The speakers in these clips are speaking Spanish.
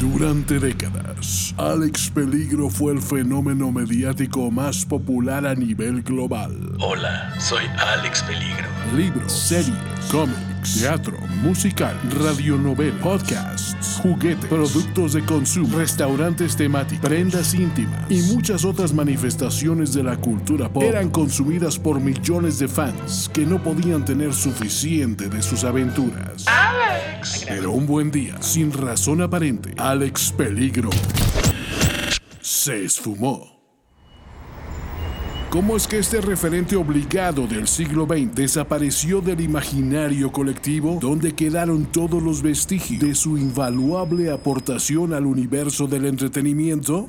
Durante décadas, Alex Peligro fue el fenómeno mediático más popular a nivel global. Hola, soy Alex Peligro. Libros, series, cómics, teatro, musical, radionovela, podcasts, juguetes, productos de consumo, restaurantes temáticos, prendas íntimas y muchas otras manifestaciones de la cultura pop eran consumidas por millones de fans que no podían tener suficiente de sus aventuras. Pero un buen día, sin razón aparente, Alex Peligro se esfumó. ¿Cómo es que este referente obligado del siglo XX desapareció del imaginario colectivo donde quedaron todos los vestigios de su invaluable aportación al universo del entretenimiento?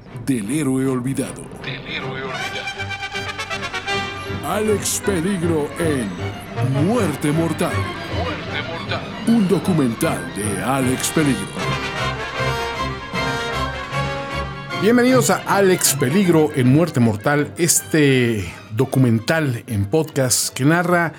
del héroe olvidado. Del héroe olvidado. Alex Peligro en Muerte Mortal, Muerte mortal. un documental de Alex Peligro. Bienvenidos a Alex Peligro en Muerte Mortal, este documental en podcast que narra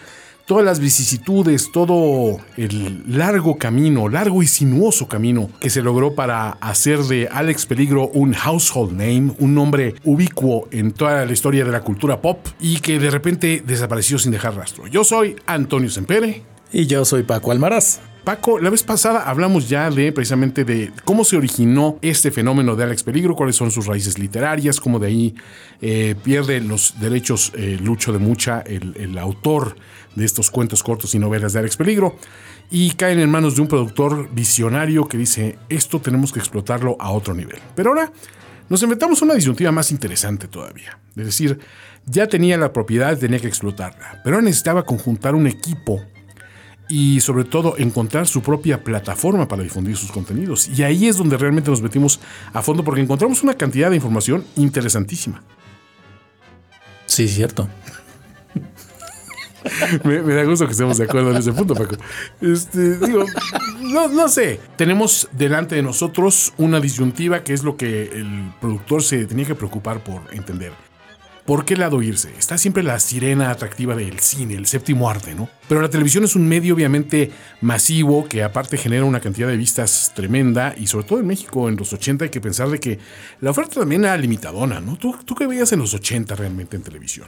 todas las vicisitudes, todo el largo camino, largo y sinuoso camino que se logró para hacer de Alex Peligro un household name, un nombre ubicuo en toda la historia de la cultura pop y que de repente desapareció sin dejar rastro. Yo soy Antonio Sempere. Y yo soy Paco Almaraz. Paco, la vez pasada hablamos ya de precisamente de cómo se originó este fenómeno de Alex Peligro, cuáles son sus raíces literarias, cómo de ahí eh, pierde los derechos eh, Lucho de Mucha, el, el autor de estos cuentos cortos y novelas de Alex Peligro, y caen en manos de un productor visionario que dice, esto tenemos que explotarlo a otro nivel. Pero ahora nos inventamos una disyuntiva más interesante todavía. Es decir, ya tenía la propiedad, tenía que explotarla, pero necesitaba conjuntar un equipo y sobre todo encontrar su propia plataforma para difundir sus contenidos. Y ahí es donde realmente nos metimos a fondo porque encontramos una cantidad de información interesantísima. Sí, cierto. me, da gusto que estemos de acuerdo en ese punto, Paco. Este, digo, no, no sé. Tenemos delante de nosotros una disyuntiva que es lo que el productor se tenía que preocupar por entender. ¿Por qué lado irse? Está siempre la sirena atractiva del cine, el séptimo arte, ¿no? Pero la televisión es un medio obviamente masivo que aparte genera una cantidad de vistas tremenda y sobre todo en México en los 80 hay que pensar de que la oferta también era limitadona, ¿no? ¿Tú, tú qué veías en los 80 realmente en televisión?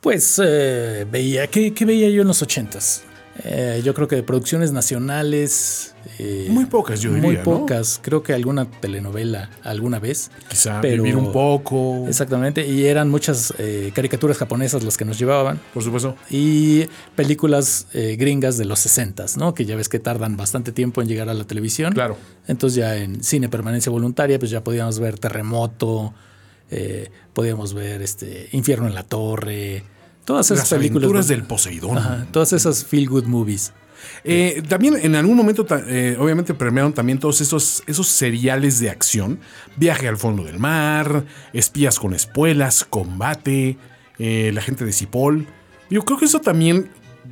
Pues eh, veía, ¿qué, qué veía yo en los ochentas? Eh, yo creo que de producciones nacionales. eh, Muy pocas, yo diría, Muy ¿no? pocas. Creo que alguna telenovela alguna vez. Quizá pero- vivir un poco, Exactamente. Y eran muchas eh, caricaturas japonesas las que nos llevaban. por supuesto. Y películas eh, gringas de los 60, ¿no? Que ya ves que tardan bastante tiempo en llegar a la televisión. Claro. Entonces ya en cine permanencia voluntaria, pues ya podíamos ver Terremoto, eh, podíamos ver este Infierno en la Torre, todas esas Las películas. del Poseidón. Ajá, todas esas feel good movies. Eh, también en algún momento, eh, obviamente, premiaron también todos esos, esos seriales de acción. Viaje al fondo del mar, espías con espuelas, combate, eh, la gente de Cipoll. Yo creo que eso también,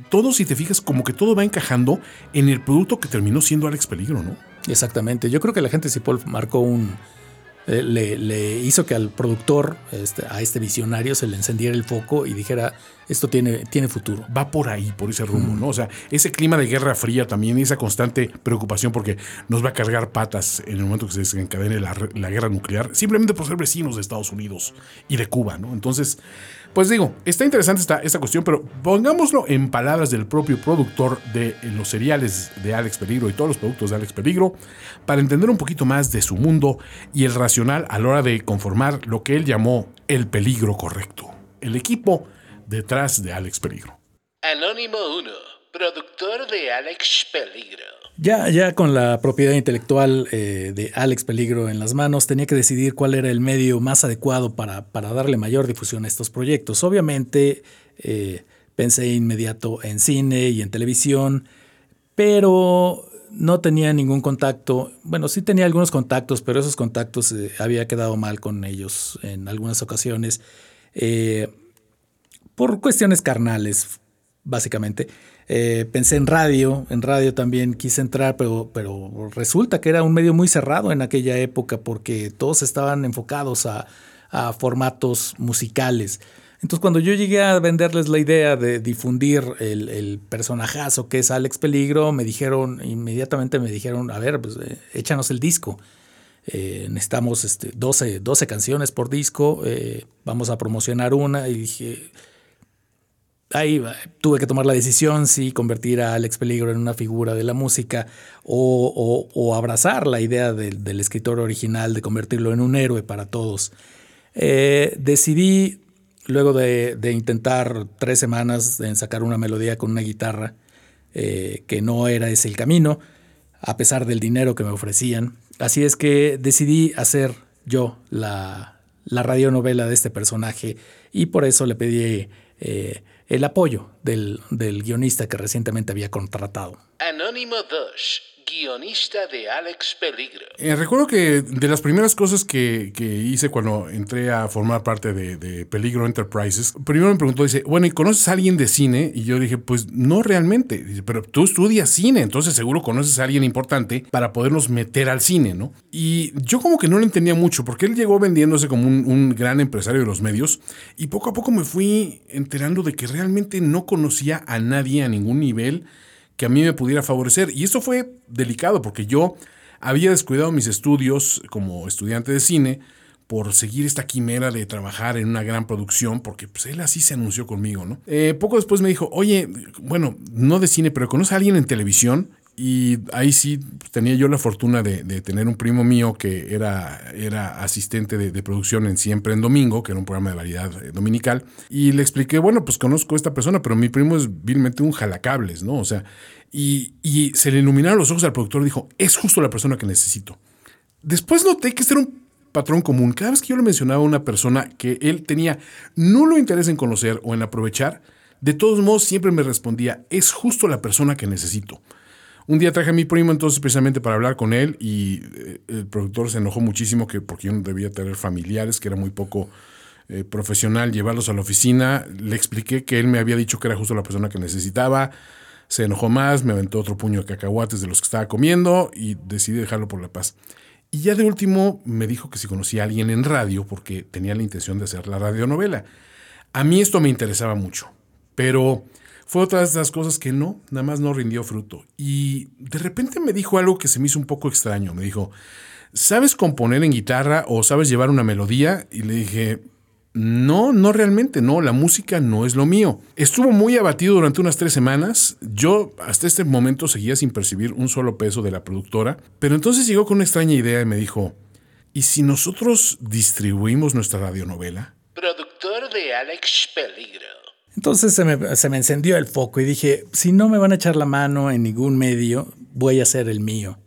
todo si te fijas, como que todo va encajando en el producto que terminó siendo Alex Peligro, ¿no? Exactamente. Yo creo que la gente Cipoll marcó un. Eh, le, le hizo que al productor, este, a este visionario, se le encendiera el foco y dijera: Esto tiene, tiene futuro. va por ahí, por ese rumbo, ¿no? O sea, ese clima de guerra fría también, esa constante preocupación porque nos va a cargar patas en el momento que se desencadene la, la guerra nuclear, simplemente por ser vecinos de Estados Unidos y de Cuba, ¿no? Entonces, pues digo, está interesante esta, cuestión, pero pongámoslo en palabras del propio productor de los cereales de Alex Peligro y todos los productos de Alex Peligro, para entender un poquito más de su mundo y el racional a la hora de conformar lo que él llamó el peligro correcto. El equipo detrás de Alex Peligro. Anónimo 1, productor de Alex Peligro. Ya, ya con la propiedad intelectual eh, de Alex Peligro en las manos, tenía que decidir cuál era el medio más adecuado para, para darle mayor difusión a estos proyectos. Obviamente, eh, pensé inmediato en cine y en televisión, pero no tenía ningún contacto. Bueno, sí tenía algunos contactos, pero esos contactos eh, había quedado mal con ellos en algunas ocasiones. Por cuestiones carnales, básicamente. Eh, pensé en radio, en radio también quise entrar, pero, pero resulta que era un medio muy cerrado en aquella época porque todos estaban enfocados a, formatos musicales. Entonces, cuando yo llegué a venderles la idea de difundir el, personajazo que es Alex Peligro, me dijeron, inmediatamente me dijeron, a ver, pues eh, échanos el disco. Eh, necesitamos este, 12, 12, canciones por disco, vamos a promocionar una. Y dije, ahí tuve que tomar la decisión si convertir a Alex Peligro en una figura de la música o, o, o abrazar la idea del, del, escritor original de convertirlo en un héroe para todos. decidí luego de, intentar tres semanas en sacar una melodía con una guitarra, eh, que no era ese el camino, a pesar del dinero que me ofrecían. Así es que decidí hacer yo la, la radionovela de este personaje y por eso le pedí eh, el apoyo del, del guionista que recientemente había contratado. Anónimo 2 guionista de Alex Peligro. Eh, recuerdo que de las primeras cosas que, que hice cuando entré a formar parte de, Peligro Enterprises, primero me preguntó, dice, bueno, ¿y conoces a alguien de cine? Y yo dije, pues no realmente. Dice, pero tú estudias cine, entonces seguro conoces a alguien importante para podernos meter al cine, ¿no? Y yo como que no lo entendía mucho, porque él llegó vendiéndose como un gran empresario de los medios, y poco a poco me fui enterando de que realmente no conocía a nadie a ningún nivel que a mí me pudiera favorecer. Y esto fue delicado porque yo había descuidado mis estudios como estudiante de cine por seguir esta quimera de trabajar en una gran producción, porque pues, él así se anunció conmigo, ¿no? Eh, poco después me dijo, oye, bueno, no de cine, pero ¿conoce a alguien en televisión? Y ahí sí tenía yo la fortuna de, de tener un primo mío que era, era asistente de, de, producción en Siempre en Domingo, que era un programa de variedad eh, dominical. Y le expliqué, bueno, pues conozco a esta persona, pero mi primo es vilmente un jalacables, ¿no? O sea, y, y se le iluminaron los ojos al productor y dijo, es justo la persona que necesito. Después noté que este era un patrón común. Cada vez que yo le mencionaba a una persona que él tenía nulo interés en conocer o en aprovechar, de todos modos siempre me respondía, es justo la persona que necesito. Un día traje a mi primo entonces precisamente para hablar con él y eh, el productor se enojó muchísimo que porque yo no debía tener familiares, que era muy poco eh, profesional llevarlos a la oficina. Le expliqué que él me había dicho que era justo la persona que necesitaba. Se enojó más, me aventó otro puño de cacahuates de los que estaba comiendo y decidí dejarlo por la paz. Y ya de último me dijo que si conocía a alguien en radio porque tenía la intención de hacer la radionovela. A mí esto me interesaba mucho, pero fue otra de esas cosas que no, nada más no rindió fruto. Y de repente me dijo algo que se me hizo un poco extraño. Me dijo, ¿sabes componer en guitarra o sabes llevar una melodía? Y le dije, no, no realmente, no, la música no es lo mío. Estuvo muy abatido durante unas tres semanas. Yo hasta este momento seguía sin percibir un solo peso de la productora, pero entonces llegó con una extraña idea y me dijo, ¿y si nosotros distribuimos nuestra radionovela? Productor de Alex Peligro. Entonces se me, se me, encendió el foco y dije, si no me van a echar la mano en ningún medio, voy a hacer el mío.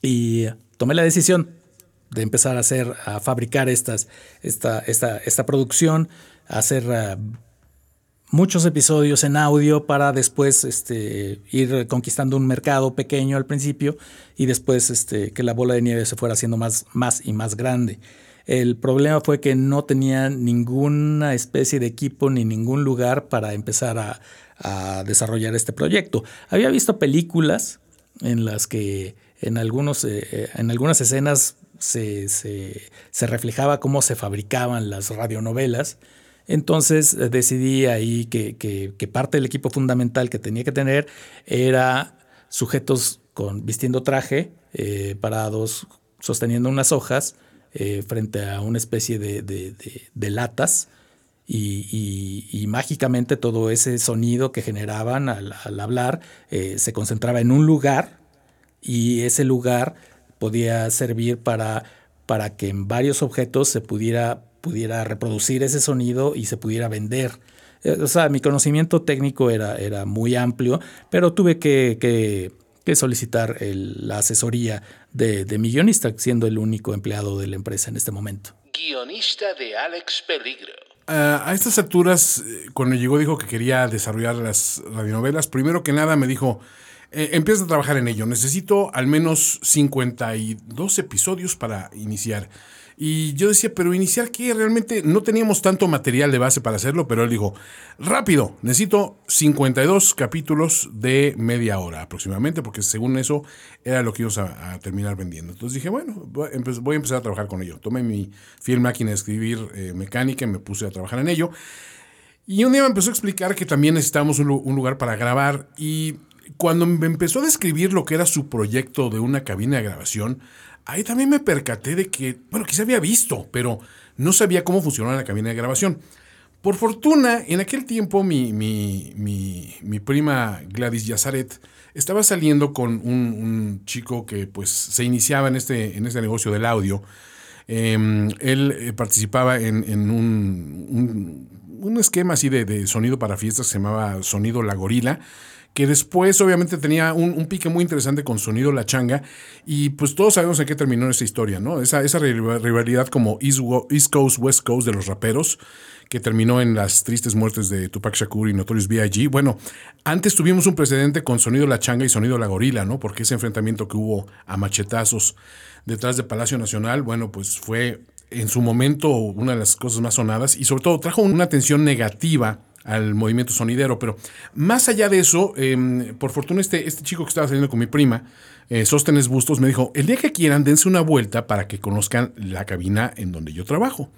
Y tomé la decisión de empezar a hacer, a fabricar estas, esta, esta, esta producción, hacer uh, muchos episodios en audio para después este, ir conquistando un mercado pequeño al principio y después este, que la bola de nieve se fuera haciendo más, más y más grande. El problema fue que no tenía ninguna especie de equipo ni ningún lugar para empezar a, a desarrollar este proyecto. Había visto películas en las que en, algunos, eh, en algunas escenas se, se, se, reflejaba cómo se fabricaban las radionovelas. Entonces eh, decidí ahí que, que, que, parte del equipo fundamental que tenía que tener era sujetos con, vistiendo traje, eh, parados, sosteniendo unas hojas, eh, frente a una especie de, de, latas y, mágicamente todo ese sonido que generaban al, hablar eh, se concentraba en un lugar y ese lugar podía servir para, para que en varios objetos se pudiera, pudiera reproducir ese sonido y se pudiera vender. Eh, o sea, mi conocimiento técnico era, era muy amplio, pero tuve que, que solicitar la asesoría de, de, mi guionista, siendo el único empleado de la empresa en este momento. Guionista de Alex Peligro. Uh, a estas alturas, cuando llegó dijo que quería desarrollar las radionovelas. Primero que nada me dijo, eh, empiezo a trabajar en ello. Necesito al menos 52 episodios para iniciar. Y yo decía, pero iniciar qué? Realmente no teníamos tanto material de base para hacerlo, pero él dijo, rápido, necesito 52 capítulos de media hora aproximadamente, porque según eso era lo que íbamos a, terminar vendiendo. Entonces dije, bueno, voy a empezar a trabajar con ello. Tomé mi fiel máquina de escribir eh, mecánica y me puse a trabajar en ello. Y un día me empezó a explicar que también necesitábamos un, un lugar para grabar y cuando me empezó a describir lo que era su proyecto de una cabina de grabación, ahí también me percaté de que, bueno, quizá había visto, pero no sabía cómo funcionaba la cabina de grabación. Por fortuna, en aquel tiempo mi, mi, prima Gladys Yazaret estaba saliendo con un, chico que pues se iniciaba en este, en este negocio del audio. Em, él eh, participaba en, un, un, esquema así de, de, sonido para fiestas que se llamaba Sonido La Gorila que después obviamente tenía un, pique muy interesante con Sonido La Changa, y pues todos sabemos en qué terminó esa historia, ¿no? Esa, esa rivalidad como East, Coast, West Coast de los raperos, que terminó en las tristes muertes de Tupac Shakur y Notorious B.I.G. Bueno, antes tuvimos un precedente con Sonido La Changa y Sonido La Gorila, ¿no? Porque ese enfrentamiento que hubo a machetazos detrás de Palacio Nacional, bueno, pues fue en su momento una de las cosas más sonadas y sobre todo trajo una atención negativa al movimiento sonidero. Pero más allá de eso, em, por fortuna este, este chico que estaba saliendo con mi prima, eh, Sóstenes Bustos, me dijo, el día que quieran, dense una vuelta para que conozcan la cabina en donde yo trabajo.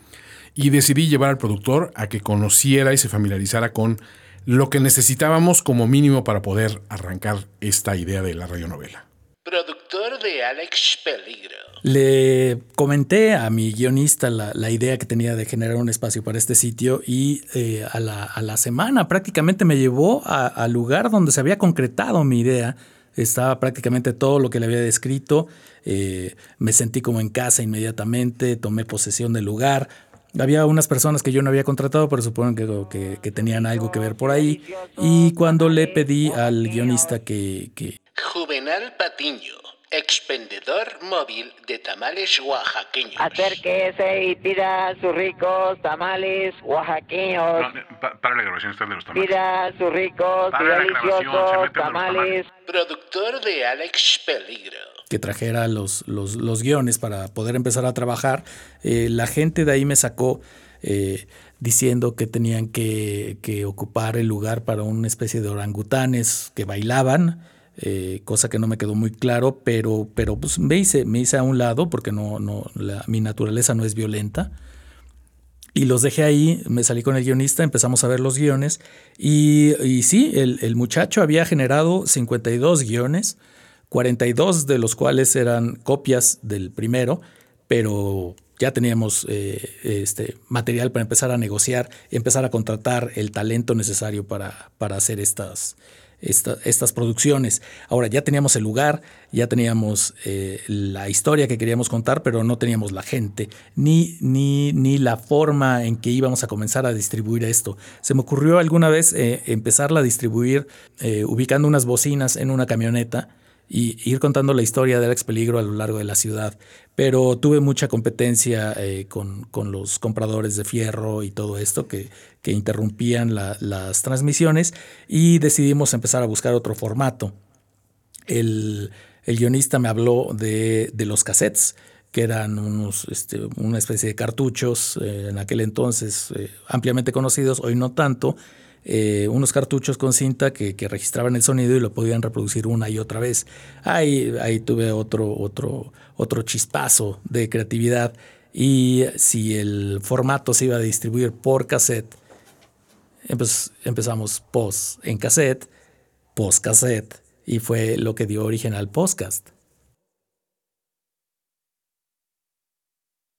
Y decidí llevar al productor a que conociera y se familiarizara con lo que necesitábamos como mínimo para poder arrancar esta idea de la radionovela. Productor de Alex Peligro. Le comenté a mi guionista la, idea que tenía de generar un espacio para este sitio y eh, a, la, semana prácticamente me llevó al lugar donde se había concretado mi idea. Estaba prácticamente todo lo que le había descrito. Eh, me sentí como en casa inmediatamente, tomé posesión del lugar. Había unas personas que yo no había contratado, pero supongo que, que, tenían algo que ver por ahí. Y cuando le pedí al guionista que... que... Juvenal Patiño expendedor móvil de tamales oaxaqueños. Acérquese y pida sus ricos tamales oaxaqueños. para la grabación está de los tamales. Pida sus ricos y deliciosos tamales. Productor de Alex Peligro. Que trajera los, los, los guiones para poder empezar a trabajar. Eh, la gente de ahí me sacó. Eh, diciendo que tenían que, que, ocupar el lugar para una especie de orangutanes que bailaban eh, cosa que no me quedó muy claro, pero, pero pues me hice, me hice a un lado porque no, no, mi naturaleza no es violenta. Y los dejé ahí, me salí con el guionista, empezamos a ver los guiones y, y sí, el, el, muchacho había generado 52 guiones, 42 de los cuales eran copias del primero, pero ya teníamos eh, este, material para empezar a negociar, empezar a contratar el talento necesario para, para hacer estas, estas producciones. Ahora ya teníamos el lugar, ya teníamos eh, la historia que queríamos contar, pero no teníamos la gente, ni, ni, ni la forma en que íbamos a comenzar a distribuir esto. Se me ocurrió alguna vez eh, empezarla a distribuir eh, ubicando unas bocinas en una camioneta y ir contando la historia de Alex Peligro a lo largo de la ciudad. Pero tuve mucha competencia eh, con, los compradores de fierro y todo esto que, que interrumpían las transmisiones y decidimos empezar a buscar otro formato. El, guionista me habló de, los cassettes que eran unos, este, una especie de cartuchos eh, en aquel entonces eh, ampliamente conocidos, hoy no tanto, eh, unos cartuchos con cinta que, registraban el sonido y lo podían reproducir una y otra vez. Ahí, ahí tuve otro, otro, otro chispazo de creatividad. Y si el formato se iba a distribuir por cassette, pues empezamos post en cassette, post cassette, y fue lo que dio origen al podcast.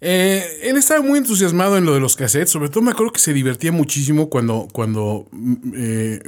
Eh, él estaba muy entusiasmado en lo de los cassettes, sobre todo me acuerdo que se divertía muchísimo cuando, cuando mm, eh,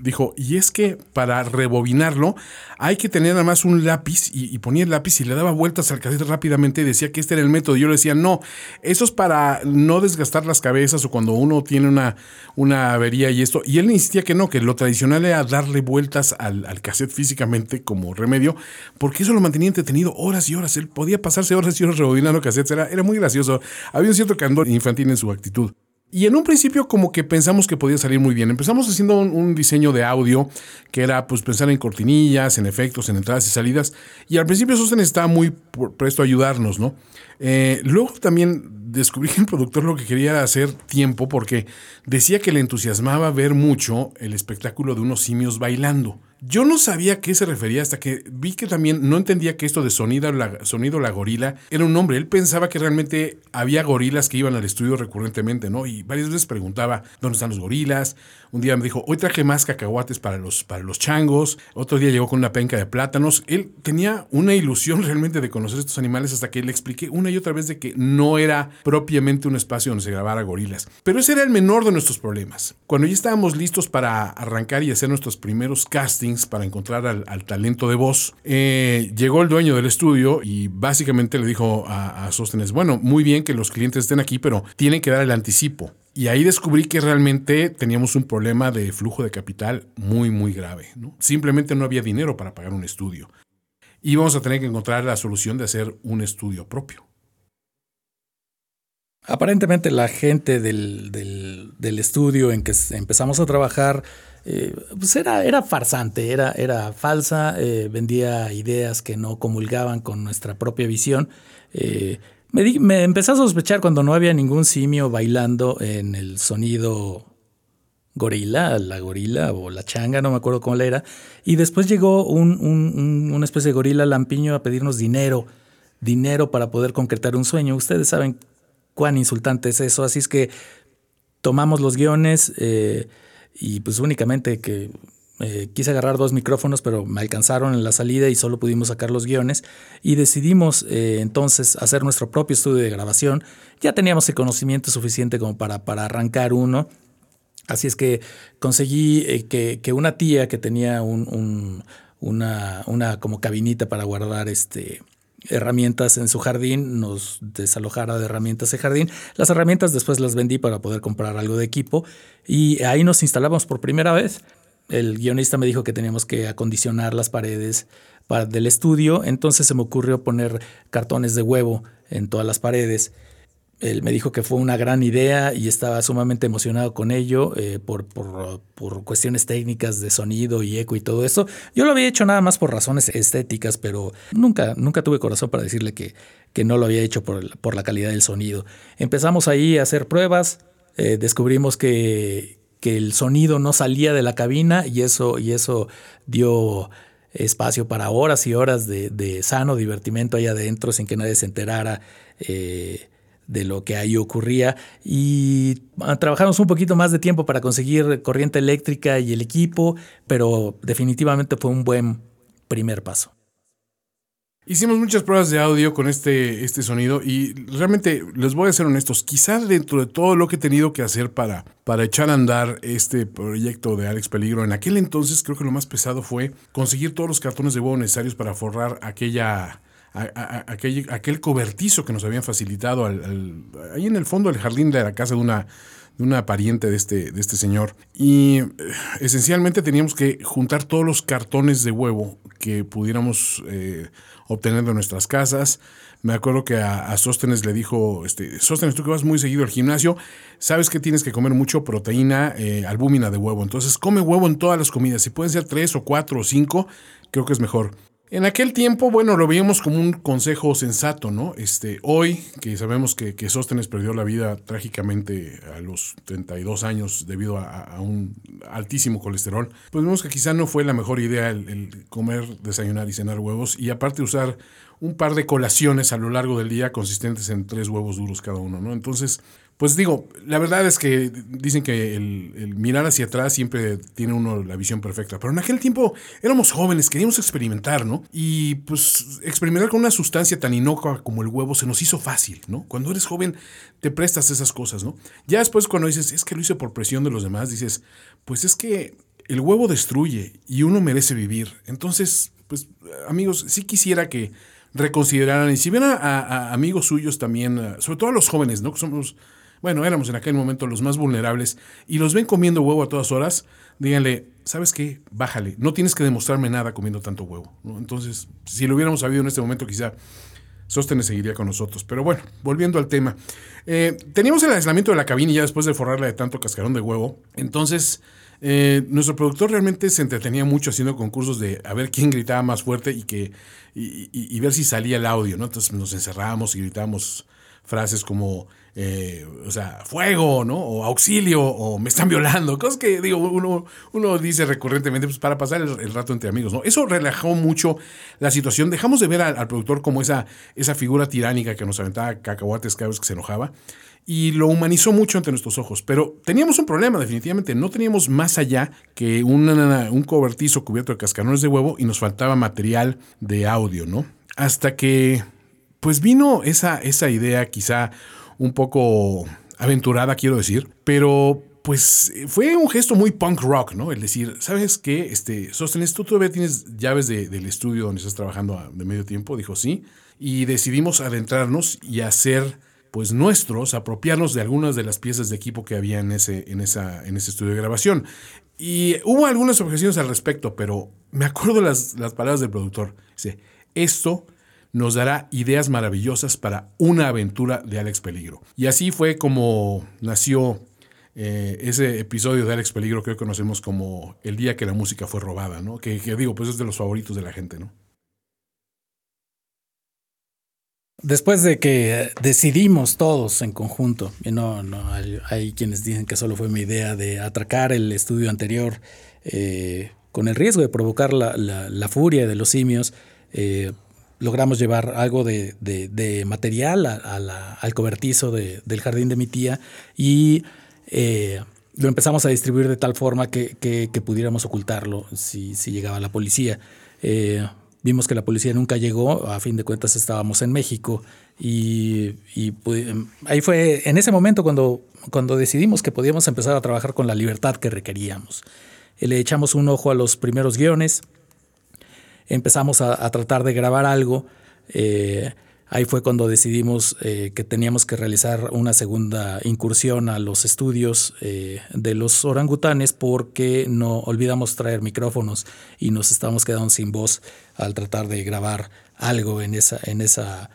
dijo, y es que para rebobinarlo hay que tener nada más un lápiz y, ponía el lápiz y le daba vueltas al cassette rápidamente y decía que este era el método. Yo le decía, no, eso es para no desgastar las cabezas o cuando uno tiene una, una avería y esto. Y él insistía que no, que lo tradicional era darle vueltas al, al cassette físicamente como remedio, porque eso lo mantenía entretenido horas y horas. Él podía pasarse horas y horas rebobinando cassettes, era, era muy gracioso. Había un cierto candor infantil en su actitud. Y en un principio como que pensamos que podía salir muy bien. Empezamos haciendo un, diseño de audio que era pues pensar en cortinillas, en efectos, en entradas y salidas. Y al principio Sostenes estaba muy presto a ayudarnos, ¿no? Eh, luego también descubrí que el productor lo que quería hacer tiempo porque decía que le entusiasmaba ver mucho el espectáculo de unos simios bailando. Yo no sabía a qué se refería hasta que vi que también no entendía que esto de sonido la, sonido la gorila era un nombre. Él pensaba que realmente había gorilas que iban al estudio recurrentemente, ¿no? Y varias veces preguntaba, ¿dónde están los gorilas? Un día me dijo, hoy traje más cacahuates para los, para los changos. Otro día llegó con una penca de plátanos. Él tenía una ilusión realmente de conocer estos animales hasta que le expliqué una y otra vez de que no era propiamente un espacio donde se grabara gorilas. Pero ese era el menor de nuestros problemas. Cuando ya estábamos listos para arrancar y hacer nuestros primeros castings, para encontrar al, talento de voz, eh, llegó el dueño del estudio y básicamente le dijo a, a Sóstenes, bueno, muy bien que los clientes estén aquí, pero tienen que dar el anticipo. Y ahí descubrí que realmente teníamos un problema de flujo de capital muy, muy grave. Simplemente no había dinero para pagar un estudio. Y vamos a tener que encontrar la solución de hacer un estudio propio. Aparentemente la gente del, del, estudio en que empezamos a trabajar eh, pues era, era farsante, era, era falsa, eh, vendía ideas que no comulgaban con nuestra propia visión. Eh, me, me, empecé a sospechar cuando no había ningún simio bailando en el sonido gorila, la gorila o la changa, no me acuerdo cómo era. Y después llegó un, un, una especie de gorila lampiño a pedirnos dinero, dinero para poder concretar un sueño. Ustedes saben cuán insultante es eso, así es que tomamos los guiones y pues únicamente que eh, quise agarrar dos micrófonos, pero me alcanzaron en la salida y solo pudimos sacar los guiones. Y decidimos eh, entonces hacer nuestro propio estudio de grabación. Ya teníamos el conocimiento suficiente como para, para arrancar uno. Así es que conseguí eh, que, que, una tía que tenía un, una, una como cabinita para guardar este, herramientas en su jardín, nos desalojara de herramientas de jardín. Las herramientas después las vendí para poder comprar algo de equipo y ahí nos instalamos por primera vez. El guionista me dijo que teníamos que acondicionar las paredes del estudio, entonces se me ocurrió poner cartones de huevo en todas las paredes él me dijo que fue una gran idea y estaba sumamente emocionado con ello eh, por, por, cuestiones técnicas de sonido y eco y todo eso. Yo lo había hecho nada más por razones estéticas, pero nunca, nunca tuve corazón para decirle que, que no lo había hecho por, por, la calidad del sonido. Empezamos ahí a hacer pruebas, eh, descubrimos que, que el sonido no salía de la cabina y eso, y eso dio espacio para horas y horas de, sano divertimento ahí adentro sin que nadie se enterara. Eh, de lo que ahí ocurría y ah, trabajamos un poquito más de tiempo para conseguir corriente eléctrica y el equipo, pero definitivamente fue un buen primer paso. Hicimos muchas pruebas de audio con este, este sonido y realmente les voy a ser honestos, quizá dentro de todo lo que he tenido que hacer para, para echar a andar este proyecto de Alex Peligro, en aquel entonces creo que lo más pesado fue conseguir todos los cartones de huevo necesarios para forrar aquella aquel, aquel, cobertizo que nos habían facilitado ahí en el fondo del jardín de la casa de una, de una pariente de este, de este señor. Y eh, esencialmente teníamos que juntar todos los cartones de huevo que pudiéramos eh, obtener de nuestras casas. Me acuerdo que a, Sóstenes le dijo, este, Sóstenes, tú que vas muy seguido al gimnasio, sabes que tienes que comer mucho proteína, eh, albúmina de huevo. Entonces come huevo en todas las comidas. Si pueden ser tres o cuatro o cinco, creo que es mejor. En aquel tiempo, bueno, lo veíamos como un consejo sensato, ¿no? Este, hoy, que sabemos que, que Sóstenes perdió la vida trágicamente a los 32 años debido a, un altísimo colesterol, pues vemos que quizá no fue la mejor idea el, comer, desayunar y cenar huevos y aparte usar un par de colaciones a lo largo del día consistentes en tres huevos duros cada uno, ¿no? Entonces, pues digo, la verdad es que dicen que el, mirar hacia atrás siempre tiene uno la visión perfecta, pero en aquel tiempo éramos jóvenes, queríamos experimentar, ¿no? Y pues experimentar con una sustancia tan inocua como el huevo se nos hizo fácil, ¿no? Cuando eres joven te prestas esas cosas, ¿no? Ya después cuando dices, es que lo hice por presión de los demás, dices, pues es que el huevo destruye y uno merece vivir. Entonces, pues amigos, sí quisiera que reconsideraran, y si ven a, amigos suyos también, sobre todo a los jóvenes, ¿no? Que somos bueno, éramos en aquel momento los más vulnerables, y los ven comiendo huevo a todas horas, díganle, ¿sabes qué? Bájale, no tienes que demostrarme nada comiendo tanto huevo. Entonces, si lo hubiéramos sabido en este momento, quizá Sóstenes seguiría con nosotros. Pero bueno, volviendo al tema. Eh, teníamos el aislamiento de la cabina ya después de forrarla de tanto cascarón de huevo. Entonces, eh, nuestro productor realmente se entretenía mucho haciendo concursos de a ver quién gritaba más fuerte y, que, y, y ver si salía el audio, ¿no? Entonces nos encerrábamos y gritábamos frases como, eh, o sea, fuego, ¿no? O auxilio, o me están violando, cosas que, digo, uno, uno dice recurrentemente pues, para pasar el, rato entre amigos, ¿no? Eso relajó mucho la situación. Dejamos de ver al, productor como esa, esa figura tiránica que nos aventaba cacahuates cada que se enojaba y lo humanizó mucho ante nuestros ojos. Pero teníamos un problema, definitivamente. No teníamos más allá que un cobertizo cubierto de cascarones de huevo y nos faltaba material de audio, ¿no? Hasta que pues vino esa, esa idea quizá un poco aventurada, quiero decir, pero pues fue un gesto muy punk rock, ¿no? El decir, ¿sabes qué? Este, Sostenes, ¿tú todavía tienes llaves del estudio donde estás trabajando de medio tiempo? Dijo, sí. Y decidimos adentrarnos y hacer, pues, nuestros, apropiarnos de algunas de las piezas de equipo que había en ese, en esa, en ese estudio de grabación. Y hubo algunas objeciones al respecto, pero me acuerdo las, las palabras del productor. Dice, esto nos dará ideas maravillosas para una aventura de Alex Peligro. Y así fue como nació eh, ese episodio de Alex Peligro que hoy conocemos como El día que la música fue robada, ¿no? Que, digo, pues es de los favoritos de la gente, ¿no? Después de que decidimos todos en conjunto, y no, no hay, quienes dicen que solo fue mi idea de atracar el estudio anterior eh, con el riesgo de provocar la, furia de los simios, eh, logramos llevar algo de, material al cobertizo del jardín de mi tía y eh, lo empezamos a distribuir de tal forma que, pudiéramos ocultarlo si, llegaba la policía. Eh, vimos que la policía nunca llegó, a fin de cuentas estábamos en México y, ahí fue en ese momento cuando, cuando decidimos que podíamos empezar a trabajar con la libertad que requeríamos. Le echamos un ojo a los primeros guiones, empezamos a, tratar de grabar algo. Eh, ahí fue cuando decidimos eh, que teníamos que realizar una segunda incursión a los estudios eh, de los orangutanes porque no olvidamos traer micrófonos y nos estábamos quedando sin voz al tratar de grabar algo en esa, en esa,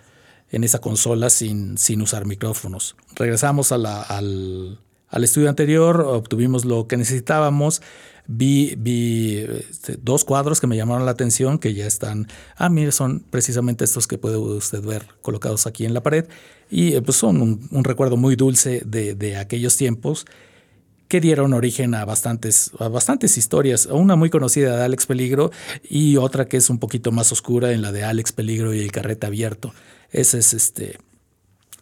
en esa consola sin, sin usar micrófonos. Regresamos al, al estudio anterior, obtuvimos lo que necesitábamos vi, vi este, dos cuadros que me llamaron la atención, que ya están, ah, mire, son precisamente estos que puede usted ver colocados aquí en la pared, y eh, pues son un, recuerdo muy dulce de, aquellos tiempos que dieron origen a bastantes, a bastantes historias, una muy conocida de Alex Peligro y otra que es un poquito más oscura en la de Alex Peligro y el carrete abierto. Ese es este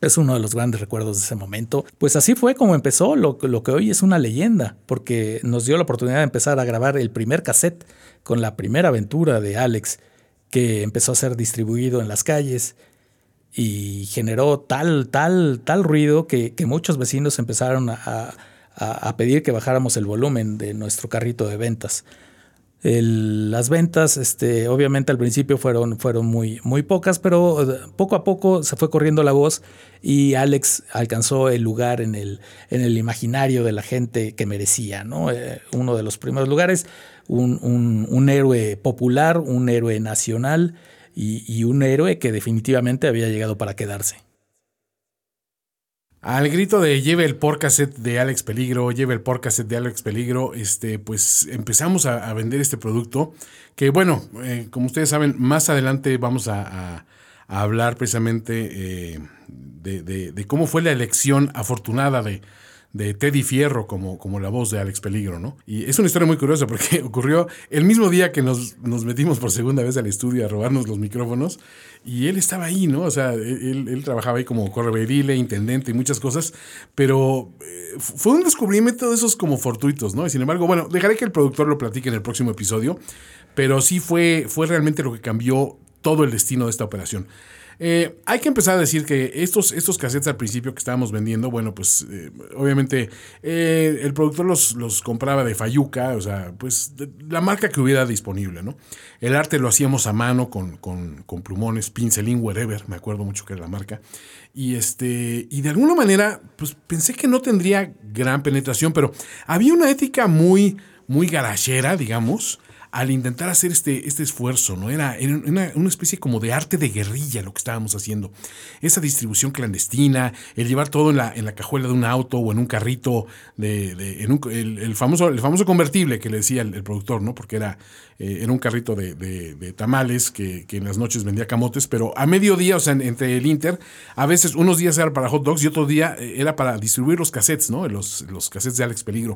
es uno de los grandes recuerdos de ese momento. Pues así fue como empezó lo, lo, que hoy es una leyenda, porque nos dio la oportunidad de empezar a grabar el primer cassette con la primera aventura de Alex, que empezó a ser distribuido en las calles y generó tal, tal, tal ruido que, muchos vecinos empezaron a, a pedir que bajáramos el volumen de nuestro carrito de ventas las ventas, este, obviamente al principio fueron, fueron muy, muy pocas, pero poco a poco se fue corriendo la voz y Alex alcanzó el lugar en el, en el imaginario de la gente que merecía, ¿no? Eh, uno de los primeros lugares, un, héroe popular, un héroe nacional y un héroe que definitivamente había llegado para quedarse. Al grito de lleve el porcaset de Alex Peligro, lleve el porcaset de Alex Peligro, este, pues empezamos a, vender este producto. Que bueno, eh, como ustedes saben, más adelante vamos a, hablar precisamente eh, de, cómo fue la elección afortunada de, de Teddy Fierro como, como la voz de Alex Peligro, ¿no? Y es una historia muy curiosa porque ocurrió el mismo día que nos, nos metimos por segunda vez al estudio a robarnos los micrófonos y él estaba ahí, ¿no? O sea, él, él trabajaba ahí como correveidile, intendente y muchas cosas, pero eh, fue un descubrimiento de esos como fortuitos, ¿no? Y sin embargo, bueno, dejaré que el productor lo platique en el próximo episodio, pero sí fue, fue realmente lo que cambió todo el destino de esta operación. Eh, hay que empezar a decir que estos, estos cassettes al principio que estábamos vendiendo, bueno, pues eh, obviamente eh, el productor los, los, compraba de Fayuca, o sea, pues la marca que hubiera disponible, ¿no? El arte lo hacíamos a mano con, con, con plumones, pincelín, wherever, me acuerdo mucho que era la marca. Y, este, y de alguna manera, pues pensé que no tendría gran penetración, pero había una ética muy, muy garachera, digamos, al intentar hacer este, este esfuerzo, ¿no? Era, una, una, especie como de arte de guerrilla lo que estábamos haciendo. Esa distribución clandestina, el llevar todo en la, en la cajuela de un auto o en un carrito, de, de en el, famoso, el famoso convertible que le decía el, productor, ¿no? Porque era, eh, era un carrito de, de tamales que, que, en las noches vendía camotes, pero a mediodía, o sea, entre el Inter, a veces unos días era para hot dogs y otro día eh, era para distribuir los cassettes, ¿no? Los, los cassettes de Alex Peligro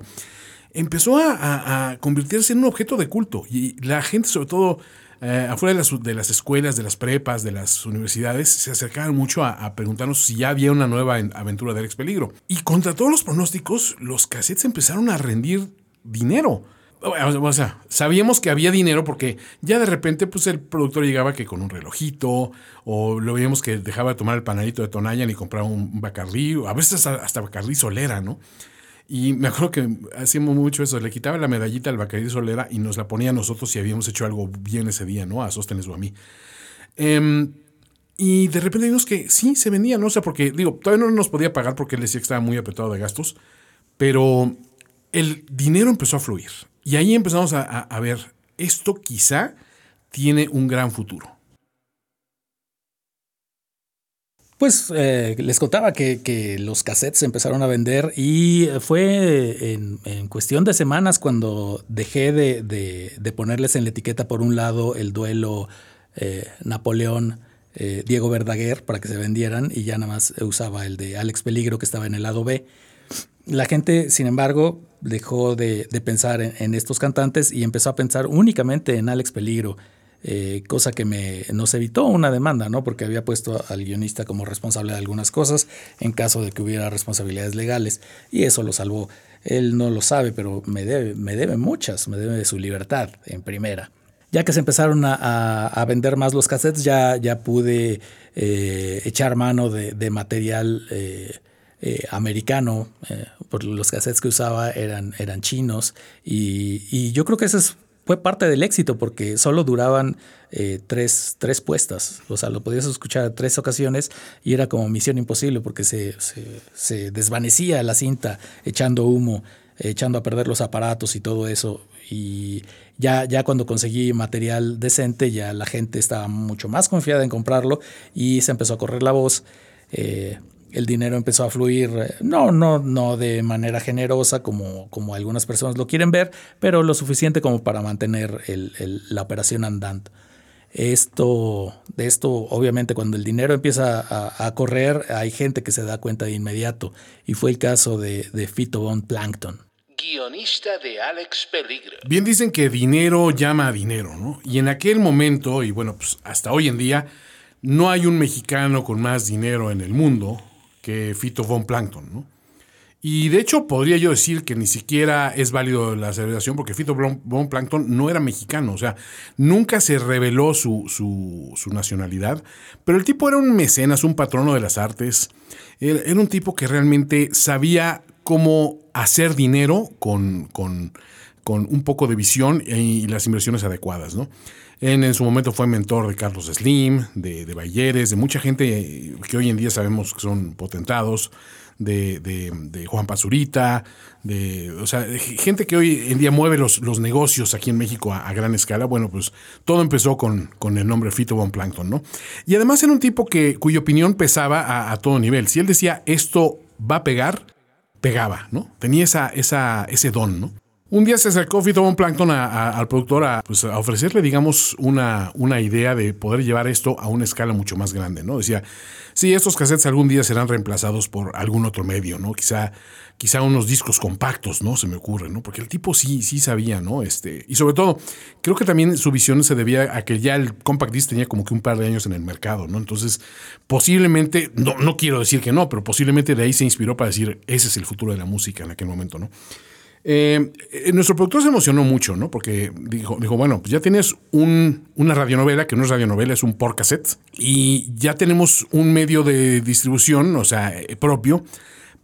empezó a, a, convertirse en un objeto de culto. Y la gente, sobre todo eh, afuera de las, de las, escuelas, de las prepas, de las universidades, se acercaban mucho a, preguntarnos si ya había una nueva aventura de Alex Peligro. Y contra todos los pronósticos, los cassettes empezaron a rendir dinero. O sea, sabíamos que había dinero porque ya de repente pues el productor llegaba que con un relojito o lo veíamos que dejaba de tomar el panadito de Tonayan y compraba un Bacardí, a veces hasta, hasta Bacardí Solera, ¿no? Y me acuerdo que hacíamos mucho eso, le quitaba la medallita al Bacardí Solera y nos la ponía a nosotros si habíamos hecho algo bien ese día, ¿no? A Sóstenes o a mí. Eh, y de repente vimos que sí, se vendía, ¿no? O sea, porque, digo, todavía no nos podía pagar porque él decía que estaba muy apretado de gastos, pero el dinero empezó a fluir. Y ahí empezamos a, a ver, esto quizá tiene un gran futuro. Pues eh, les contaba que, que, los cassettes empezaron a vender y fue en, en cuestión de semanas cuando dejé de, de, ponerles en la etiqueta por un lado el duelo eh, Napoleón. Eh, Diego Verdaguer para que se vendieran y ya nada más usaba el de Alex Peligro que estaba en el lado B. La gente, sin embargo, dejó de, de pensar en, en, estos cantantes y empezó a pensar únicamente en Alex Peligro. Eh, cosa que me, nos evitó una demanda, ¿no? Porque había puesto al guionista como responsable de algunas cosas en caso de que hubiera responsabilidades legales y eso lo salvó. Él no lo sabe, pero me debe, me debe muchas, me debe de su libertad en primera. Ya que se empezaron a, vender más los cassettes, ya, ya pude eh, echar mano de, material eh, americano, porque los cassettes que usaba eran, eran chinos y, y yo creo que eso es fue parte del éxito porque solo duraban eh, tres, tres, puestas. O sea, lo podías escuchar tres ocasiones y era como misión imposible porque se, se, desvanecía la cinta echando humo, echando a perder los aparatos y todo eso. Y ya, ya cuando conseguí material decente, ya la gente estaba mucho más confiada en comprarlo y se empezó a correr la voz. Eh, el dinero empezó a fluir, no, no, no de manera generosa como, como algunas personas lo quieren ver, pero lo suficiente como para mantener el, el, la operación andando. Esto, de esto, obviamente, cuando el dinero empieza a, a, correr, hay gente que se da cuenta de inmediato. Y fue el caso de, de Fito Von Plankton. Guionista de Alex Peligro. Bien dicen que dinero llama a dinero, ¿no? Y en aquel momento, y bueno, pues hasta hoy en día, no hay un mexicano con más dinero en el mundo que Fito von Plankton, ¿no? Y de hecho podría yo decir que ni siquiera es válido la celebración porque Fito von Plankton no era mexicano, o sea, nunca se reveló su, su, nacionalidad, pero el tipo era un mecenas, un patrono de las artes, era, era un tipo que realmente sabía cómo hacer dinero con, con, con un poco de visión y las inversiones adecuadas, ¿no? En, en, su momento fue mentor de Carlos Slim, de, de de mucha gente que hoy en día sabemos que son potentados, de, Juan Pazurita, de, o sea, gente que hoy en día mueve los, los negocios aquí en México a, a, gran escala. Bueno, pues todo empezó con, con el nombre Fito Von Plankton, ¿no? Y además era un tipo que, cuya opinión pesaba a, a todo nivel. Si él decía esto va a pegar, pegaba, ¿no? Tenía esa, esa, ese don, ¿no? Un día se acercó Fito Von Plankton a, a, al productor a, pues, a, ofrecerle, digamos, una, una idea de poder llevar esto a una escala mucho más grande, ¿no? Decía, sí, estos cassettes algún día serán reemplazados por algún otro medio, ¿no? Quizá, quizá unos discos compactos, ¿no? Se me ocurre, ¿no? Porque el tipo sí, sí sabía, ¿no? Este, y sobre todo, creo que también su visión se debía a que ya el compact disc tenía como que un par de años en el mercado, ¿no? Entonces, posiblemente, no, no quiero decir que no, pero posiblemente de ahí se inspiró para decir, ese es el futuro de la música en aquel momento, ¿no? Eh, nuestro productor se emocionó mucho, ¿no? Porque dijo, dijo bueno, pues ya tienes un, una radionovela, que no es radionovela, es un por cassette, y ya tenemos un medio de distribución, o sea, propio,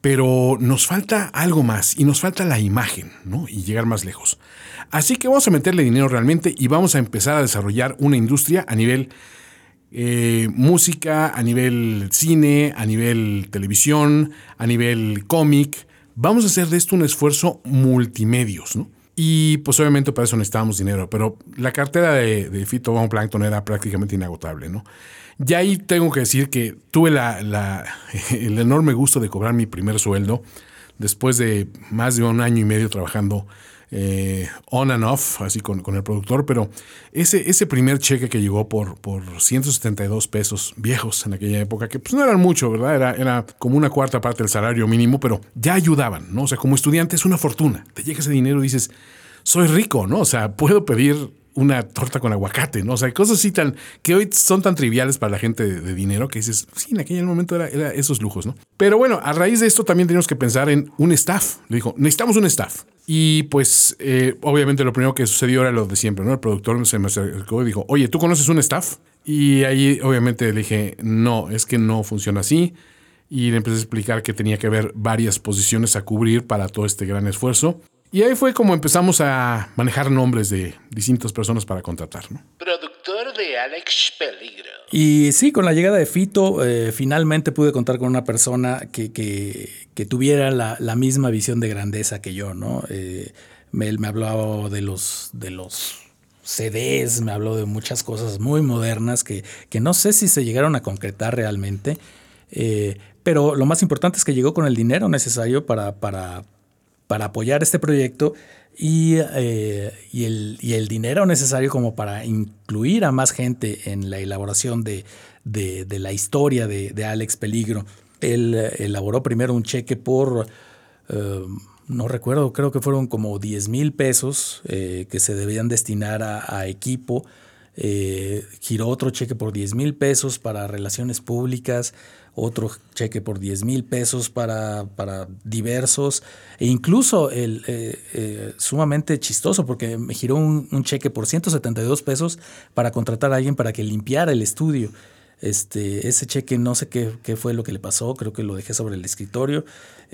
pero nos falta algo más, y nos falta la imagen, ¿no? Y llegar más lejos. Así que vamos a meterle dinero realmente y vamos a empezar a desarrollar una industria a nivel eh, música, a nivel cine, a nivel televisión, a nivel cómic, vamos a hacer de esto un esfuerzo multimedios, ¿no? Y pues obviamente para eso necesitábamos dinero, pero la cartera de, de Plankton era prácticamente inagotable, ¿no? Ya ahí tengo que decir que tuve el enorme gusto de cobrar mi primer sueldo después de más de un año y medio trabajando eh, on and off, así con, el productor, pero ese, ese primer cheque que llegó por, por 172 pesos viejos en aquella época, que pues no eran mucho, ¿verdad? Era, era como una cuarta parte del salario mínimo, pero ya ayudaban, ¿no? O sea, como estudiante es una fortuna. Te llega ese dinero y dices, soy rico, ¿no? O sea, puedo pedir una torta con aguacate, ¿no? O sea, cosas así tan que hoy son tan triviales para la gente de, dinero que dices, sí, en aquel momento era, esos lujos, ¿no? Pero bueno, a raíz de esto también tenemos que pensar en un staff. Le dijo, necesitamos un staff. Y pues, eh, obviamente, lo primero que sucedió era lo de siempre, ¿no? El productor se me acercó y dijo, oye, ¿tú conoces un staff? Y ahí, obviamente, le dije, no, es que no funciona así. Y le empecé a explicar que tenía que haber varias posiciones a cubrir para todo este gran esfuerzo. Y ahí fue como empezamos a manejar nombres de distintas personas para contratar. ¿no? Productor de Alex Peligro. Y sí, con la llegada de Fito, eh, finalmente pude contar con una persona que, que, tuviera la, la, misma visión de grandeza que yo. ¿no? Eh, él me hablaba de los, de los CDs, me habló de muchas cosas muy modernas que, que no sé si se llegaron a concretar realmente. Eh, pero lo más importante es que llegó con el dinero necesario para, para, para apoyar este proyecto y, eh, y, el, y, el, dinero necesario como para incluir a más gente en la elaboración de, de, la historia de, de, Alex Peligro. Él eh, elaboró primero un cheque por, eh, no recuerdo, creo que fueron como 10 mil pesos que se debían destinar a, a equipo. giró otro cheque por 10 mil pesos para relaciones públicas otro cheque por 10 mil pesos para, para, diversos, e incluso el, eh, eh, sumamente chistoso porque me giró un, cheque por 172 pesos para contratar a alguien para que limpiara el estudio. Este, ese cheque no sé qué, qué, fue lo que le pasó, creo que lo dejé sobre el escritorio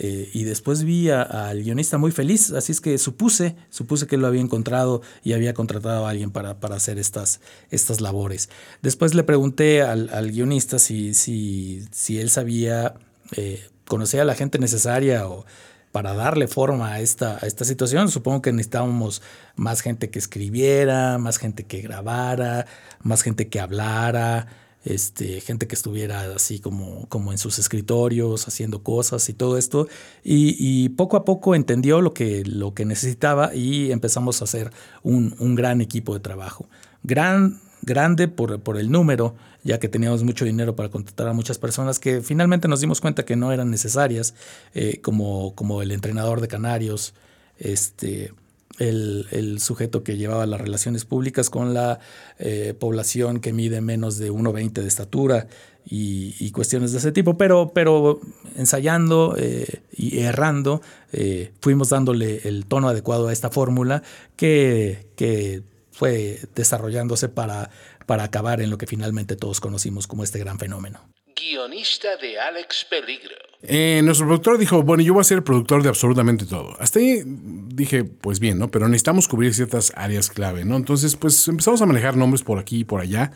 eh, y después vi al guionista muy feliz, así es que supuse, supuse que lo había encontrado y había contratado a alguien para, para hacer estas, estas labores. Después le pregunté al, al guionista si, si, si, él sabía, eh, conocía a la gente necesaria o para darle forma a esta, a esta situación. Supongo que necesitábamos más gente que escribiera, más gente que grabara, más gente que hablara este, gente que estuviera así como, como en sus escritorios haciendo cosas y todo esto. Y, poco a poco entendió lo que, lo que necesitaba y empezamos a hacer un, gran equipo de trabajo. Gran, grande por, por, el número, ya que teníamos mucho dinero para contratar a muchas personas que finalmente nos dimos cuenta que no eran necesarias, eh, como, como el entrenador de Canarios, este, el, sujeto que llevaba las relaciones públicas con la eh, población que mide menos de 1,20 de estatura y, cuestiones de ese tipo, pero, pero ensayando eh, y errando, eh, fuimos dándole el tono adecuado a esta fórmula que, que fue desarrollándose para, para acabar en lo que finalmente todos conocimos como este gran fenómeno guionista de Alex Peligro. Eh, nuestro productor dijo, bueno, yo voy a ser el productor de absolutamente todo. Hasta ahí dije, pues bien, ¿no? Pero necesitamos cubrir ciertas áreas clave, ¿no? Entonces, pues empezamos a manejar nombres por aquí y por allá.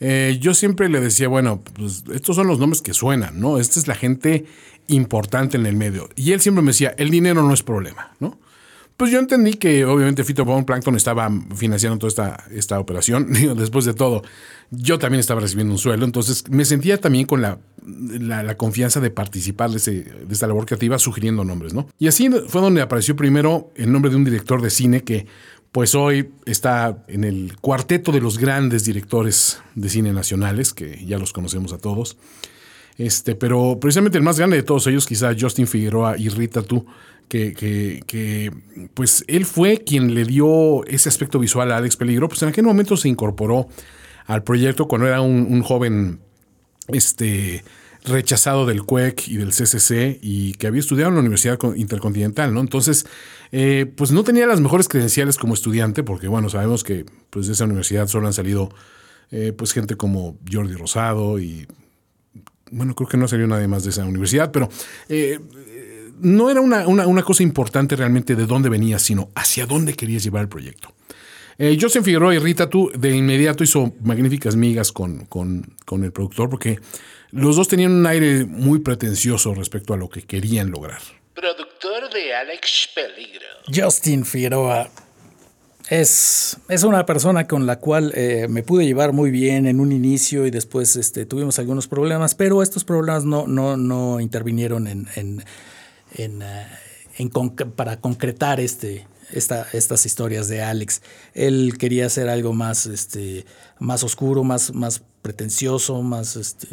Eh, yo siempre le decía, bueno, pues estos son los nombres que suenan, ¿no? Esta es la gente importante en el medio. Y él siempre me decía, el dinero no es problema, ¿no? Pues yo entendí que obviamente Fito Plankton estaba financiando toda esta, esta operación. Después de todo, yo también estaba recibiendo un sueldo, entonces me sentía también con la, la, confianza de participar de, ese, esta labor creativa sugiriendo nombres, ¿no? Y así fue donde apareció primero el nombre de un director de cine que pues hoy está en el cuarteto de los grandes directores de cine nacionales, que ya los conocemos a todos. Este, pero precisamente el más grande de todos ellos, quizá Justin Figueroa y Rita Tú, que, pues él fue quien le dio ese aspecto visual a Alex Peligro, pues en aquel momento se incorporó al proyecto cuando era un, joven este, rechazado del CUEC y del CCC y que había estudiado en la Universidad Intercontinental, ¿no? Entonces, eh, pues no tenía las mejores credenciales como estudiante, porque bueno, sabemos que pues de esa universidad solo han salido eh, pues gente como Jordi Rosado y bueno, creo que no salió nadie más de esa universidad, pero eh, no era una, cosa importante realmente de dónde venías, sino hacia dónde querías llevar el proyecto. Eh, Joseph Figueroa y Rita, tú de inmediato hizo magníficas migas con, con, el productor porque los dos tenían un aire muy pretencioso respecto a lo que querían lograr. Productor de Alex Peligro. Justin Figueroa Es, es una persona con la cual eh, me pude llevar muy bien en un inicio y después este, tuvimos algunos problemas, pero estos problemas no, no, no intervinieron en, en, en, eh, en para concretar este, esta, estas historias de Alex. Él quería hacer algo más, este, más oscuro, más, más pretencioso, más, este,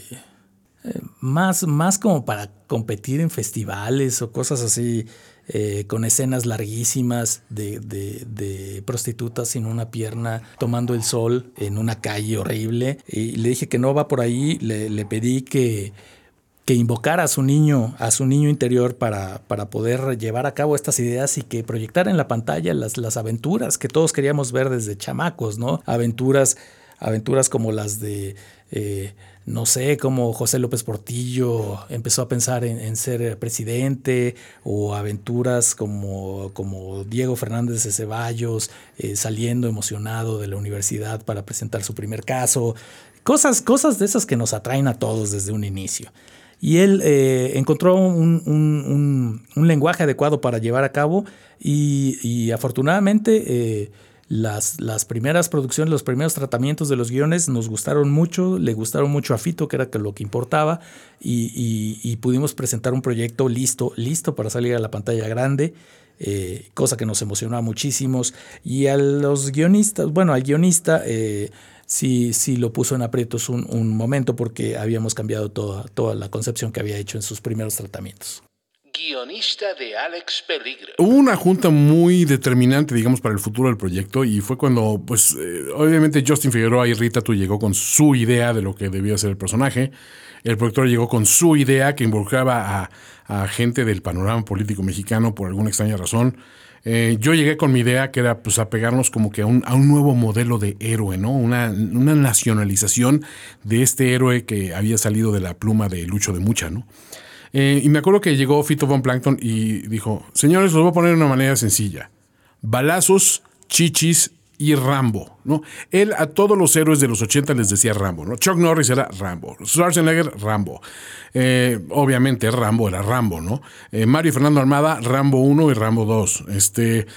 eh, más, más como para competir en festivales o cosas así, eh, con escenas larguísimas de, de- de prostitutas sin una pierna tomando el sol en una calle horrible. Y le dije que no va por ahí, le, le pedí que, que invocara a su niño, a su niño interior para, para poder llevar a cabo estas ideas y que proyectara en la pantalla las, las aventuras que todos queríamos ver desde chamacos, ¿no? Aventuras, aventuras como las de, eh, no sé, como José López Portillo empezó a pensar en, en ser presidente, o aventuras como, como Diego Fernández de Ceballos eh, saliendo emocionado de la universidad para presentar su primer caso. Cosas, cosas de esas que nos atraen a todos desde un inicio. Y él eh, encontró un, un- lenguaje adecuado para llevar a cabo y, afortunadamente eh, las, las primeras producciones, los primeros tratamientos de los guiones nos gustaron mucho, le gustaron mucho a Fito, que era lo que importaba, y, pudimos presentar un proyecto listo, listo para salir a la pantalla grande. eh, cosa que nos emocionaba muchísimos. Y a los guionistas, bueno, al guionista eh, sí, sí lo puso en aprietos un, un momento porque habíamos cambiado toda, toda la concepción que había hecho en sus primeros tratamientos. Guionista de Alex Peligro. Hubo una junta muy determinante, digamos, para el futuro del proyecto y fue cuando, pues, eh, obviamente Justin Figueroa y Rita tú llegó con su idea de lo que debía ser el personaje. El productor llegó con su idea que involucraba a, a gente del panorama político mexicano por alguna extraña razón. Eh, yo llegué con mi idea que era pues apegarnos como que a un, a un nuevo modelo de héroe, ¿no? Una, una nacionalización de este héroe que había salido de la pluma de Lucho de Mucha, ¿no? Eh, y me acuerdo que llegó Fito Von Plankton y dijo, señores, los voy a poner de una manera sencilla. Balazos, chichis y Rambo, ¿no? Él a todos los héroes de los 80 les decía Rambo, ¿no? Chuck Norris era Rambo, Schwarzenegger, Rambo. Eh, obviamente Rambo era Rambo, ¿no? Eh, Mario Fernando Armada, Rambo 1 y Rambo 2. Este,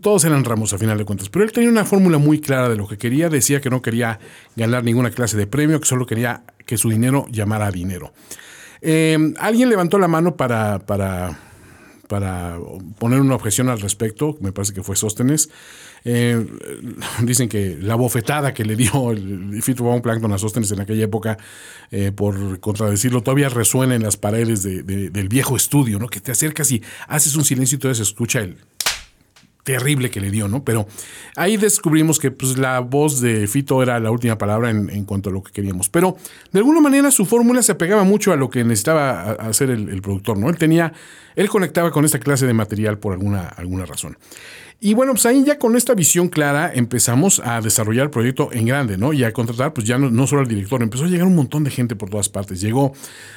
todos eran Rambos a final de cuentas. Pero él tenía una fórmula muy clara de lo que quería. Decía que no quería ganar ninguna clase de premio, que solo quería que su dinero llamara dinero. Eh, alguien levantó la mano para, para, para poner una objeción al respecto, me parece que fue Sóstenes. Eh, dicen que la bofetada que le dio el Fito Von Plankton a Sóstenes en aquella época, eh, por contradecirlo, todavía resuena en las paredes de- de- del viejo estudio, ¿no? Que te acercas y haces un silencio y todavía se escucha el terrible que le dio, ¿no? Pero ahí descubrimos que pues, la voz de Fito era la última palabra en, cuanto a lo que queríamos. Pero de alguna manera su fórmula se apegaba mucho a lo que necesitaba hacer el, el productor, ¿no? Él tenía, él conectaba con esta clase de material por alguna, alguna razón. Y bueno, pues ahí ya con esta visión clara empezamos a desarrollar el proyecto en grande, ¿no? Y a contratar, pues ya no, solo al director, empezó a llegar un montón de gente por todas partes. Llegó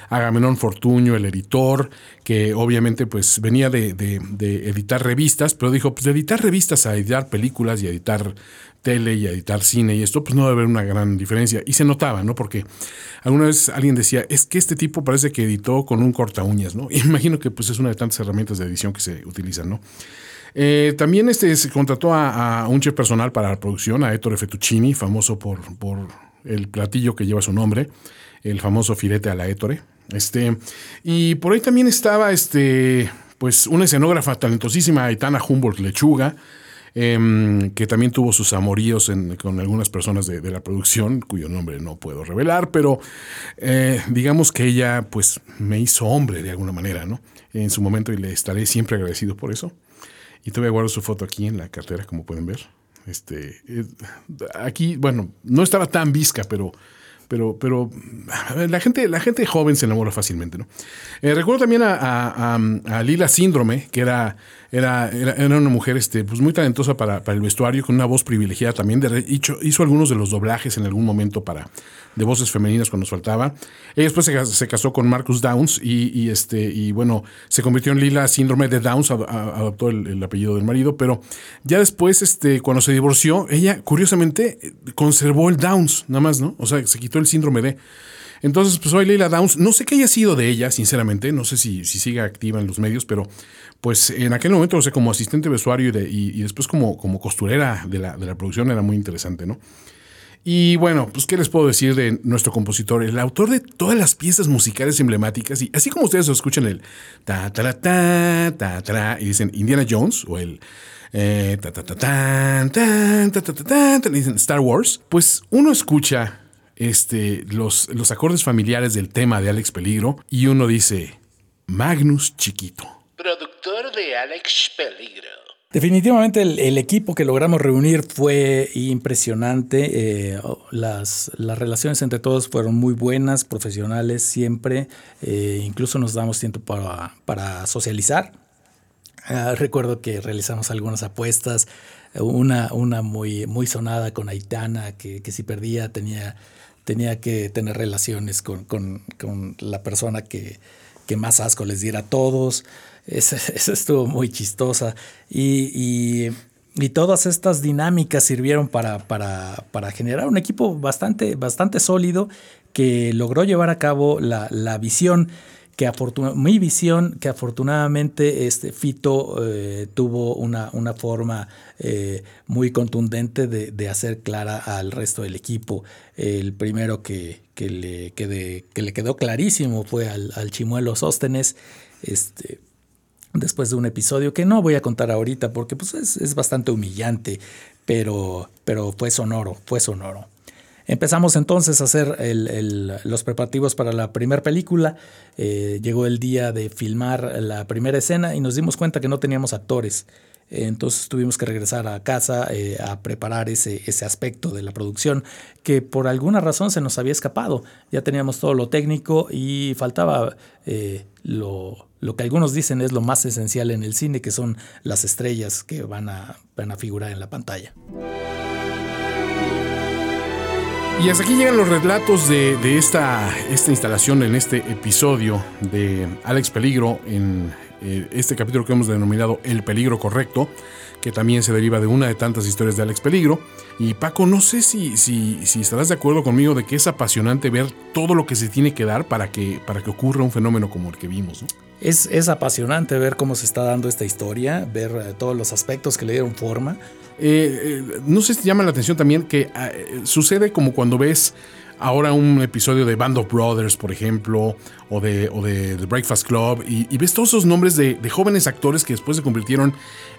Agamenón Fortuño, el editor, que obviamente pues venía de, de- de editar revistas, pero dijo, pues de editar revistas a editar películas y a editar tele y a editar cine y esto, pues no debe haber una gran diferencia. Y se notaba, ¿no? Porque alguna vez alguien decía, es que este tipo parece que editó con un corta uñas, ¿no? Y imagino que pues es una de tantas herramientas de edición que se utilizan, ¿no? Eh, también este, se contrató a, un chef personal para la producción, a Ettore Fettuccini, famoso por, por el platillo que lleva su nombre, el famoso filete a la Ettore. Este, y por ahí también estaba este, pues, una escenógrafa talentosísima, Aitana Humboldt Lechuga, em, que también tuvo sus amoríos en- con algunas personas de, de la producción, cuyo nombre no puedo revelar, pero eh, digamos que ella pues me hizo hombre de alguna manera, ¿no? En su momento y le estaré siempre agradecido por eso. Y todavía guardo su foto aquí en la cartera, como pueden ver. Este, eh, aquí, bueno, no estaba tan visca, pero, pero, pero la gente, la gente joven se enamora fácilmente, ¿no? Eh, recuerdo también a Lila Síndrome, que era, era, era, era una mujer este, pues muy talentosa para, para el vestuario, con una voz privilegiada también. De, hizo, hizo algunos de los doblajes en algún momento para de voces femeninas cuando nos faltaba. Ella después se, se casó con Marcus Downs y, este, y bueno, se convirtió en Lila Síndrome de Downs, adoptó el, el apellido del marido, pero ya después, este, cuando se divorció, ella curiosamente conservó el Downs, nada más, ¿no? O sea, se quitó el síndrome de... Entonces, pues hoy Leila Downs, no sé qué haya sido de ella, sinceramente, no sé si, si sigue activa en los medios, pero pues en aquel momento, o sea, como asistente de vestuario y, de- y- y después como, como costurera de la, de la producción era muy interesante, ¿no? Y bueno, pues qué les puedo decir de nuestro compositor, el autor de todas las piezas musicales emblemáticas, y así como ustedes escuchan el ta ta ta ta ta ta y dicen Indiana Jones o el eh, ta ta ta ta ta ta tan, tan, y dicen Star Wars, pues uno escucha este los, los acordes familiares del tema de Alex Peligro y uno dice Magnus Chiquito. Productor de Alex Peligro. Definitivamente el, el equipo que logramos reunir fue impresionante. eh, las, las relaciones entre todos fueron muy buenas, profesionales siempre. eh, incluso nos damos tiempo para, para socializar. Ah, recuerdo que realizamos algunas apuestas, una, una muy, muy sonada con Aitana, que, que si perdía tenía, tenía que tener relaciones con, con- con la persona que, que más asco les diera a todos. Esa, estuvo muy chistosa. Y, y- y todas estas dinámicas sirvieron para, para- para generar un equipo bastante, bastante sólido que logró llevar a cabo la, la visión que mi visión que afortunadamente este Fito eh, tuvo una, una forma eh, muy contundente de, de hacer clara al resto del equipo. El primero que, que le, quede- que le quedó clarísimo fue al, al Chimuelo Sóstenes. Este, después de un episodio que no voy a contar ahorita porque pues, es, es bastante humillante, pero, pero fue sonoro, fue sonoro. Empezamos entonces a hacer los preparativos para la primera película. Eh, llegó el día de filmar la primera escena y nos dimos cuenta que no teníamos actores. Entonces tuvimos que regresar a casa eh, a preparar ese, aspecto de la producción que por alguna razón se nos había escapado. Ya teníamos todo lo técnico y faltaba eh, lo, lo que algunos dicen es lo más esencial en el cine, que son las estrellas que van a, van a figurar en la pantalla. Y hasta aquí llegan los relatos de, de esta, esta instalación en este episodio de Alex Peligro, en eh, este capítulo que hemos denominado El Peligro Correcto, que también se deriva de una de tantas historias de Alex Peligro. Y Paco, no sé si, si, si estarás de acuerdo conmigo de que es apasionante ver todo lo que se tiene que dar para que, para que ocurra un fenómeno como el que vimos. Es, es apasionante ver cómo se está dando esta historia, ver eh, todos los aspectos que le dieron forma. Eh, eh, no sé si llama la atención también que ah, eh, sucede como cuando ves ahora un episodio de Band of Brothers, por ejemplo, o de, o de The Breakfast Club, y, y ves todos esos nombres de, de jóvenes actores que después se convirtieron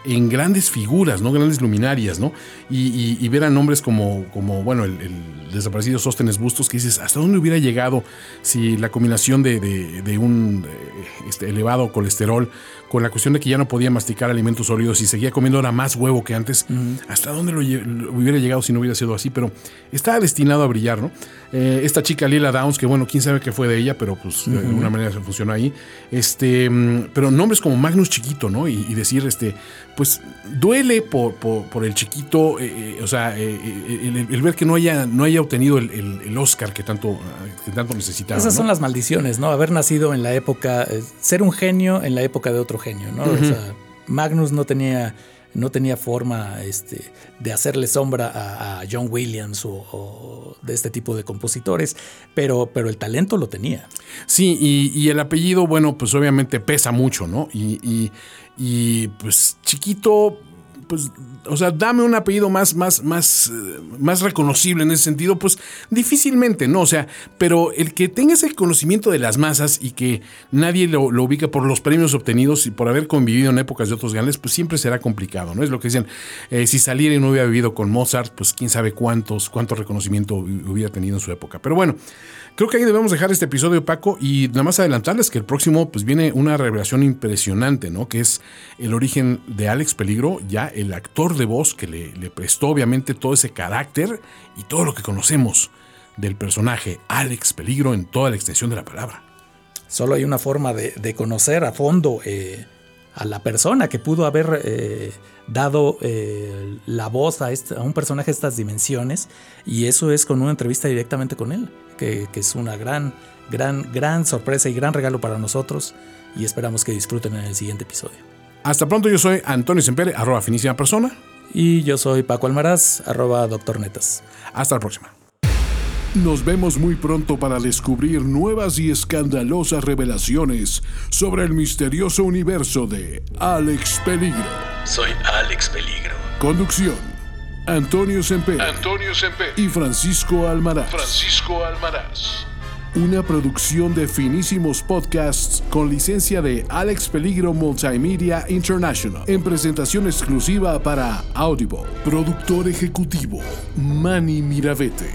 en grandes figuras, ¿no? Grandes luminarias, ¿no? Y, y- y ver a nombres como, como bueno, el, el desaparecido Sóstenes Bustos, que dices, ¿hasta dónde hubiera llegado si la combinación de, de- de un eh, este, elevado colesterol con la cuestión de que ya no podía masticar alimentos sólidos y seguía comiendo ahora más huevo que antes, ¿hasta dónde lo, lo hubiera llegado si no hubiera sido así? Pero estaba destinado a brillar, ¿no? Eh, esta chica Lila Downs, que bueno, quién sabe qué fue de ella, pero pues de alguna manera se funcionó ahí. Este, mm, pero nombres como Magnus Chiquito, ¿no? Y, y decir, este, pues duele por, por, por el chiquito, eh, eh, o sea, eh, el, el ver que no haya, no haya obtenido el, el- el Oscar que tanto, que tanto necesitaba. Esas ¿no? son las maldiciones, ¿no? Haber nacido en la época, ser un genio en la época de otro genio, ¿no? O sea, Magnus no tenía, no tenía forma este, de hacerle sombra a, John Williams o, o de este tipo de compositores, pero, pero el talento lo tenía. Sí, y, y el apellido, bueno, pues obviamente pesa mucho, ¿no? Y, y- y, pues chiquito, pues, o sea, dame un apellido más, más, más, eh, más reconocible en ese sentido, pues difícilmente, ¿no? O sea, pero el que tenga ese conocimiento de las masas y que nadie lo, lo ubica por los premios obtenidos y por haber convivido en épocas de otros grandes, pues siempre será complicado, ¿no? Es lo que decían, eh, si saliera y no hubiera vivido con Mozart, pues quién sabe cuántos, cuánto reconocimiento hubiera tenido en su época. Pero bueno, Creo que ahí debemos dejar este episodio, Paco, y nada más adelantarles que el próximo pues viene una revelación impresionante, ¿no? Que es el origen de Alex Peligro, ya el actor de voz que le, prestó obviamente todo ese carácter y todo lo que conocemos del personaje Alex Peligro en toda la extensión de la palabra. Solo hay una forma de, de conocer a fondo eh, a la persona que pudo haber eh, dado eh, la voz a, este- a un personaje de estas dimensiones y eso es con una entrevista directamente con él, que, que es una gran, gran, gran sorpresa y gran regalo para nosotros y esperamos que disfruten en el siguiente episodio. Hasta pronto, yo soy Antonio Sempere, arroba finísima persona. Y yo soy Paco Almaraz, arroba doctor Netas. Hasta la próxima. Nos vemos muy pronto para descubrir nuevas y escandalosas revelaciones sobre el misterioso universo de Alex Peligro. Soy Alex Peligro. Conducción. Antonio Semper Antonio Semper. y Francisco Almaraz. Francisco Almaraz. Una producción de finísimos podcasts con licencia de Alex Peligro Multimedia International. En presentación exclusiva para Audible. Productor ejecutivo, Manny Miravete.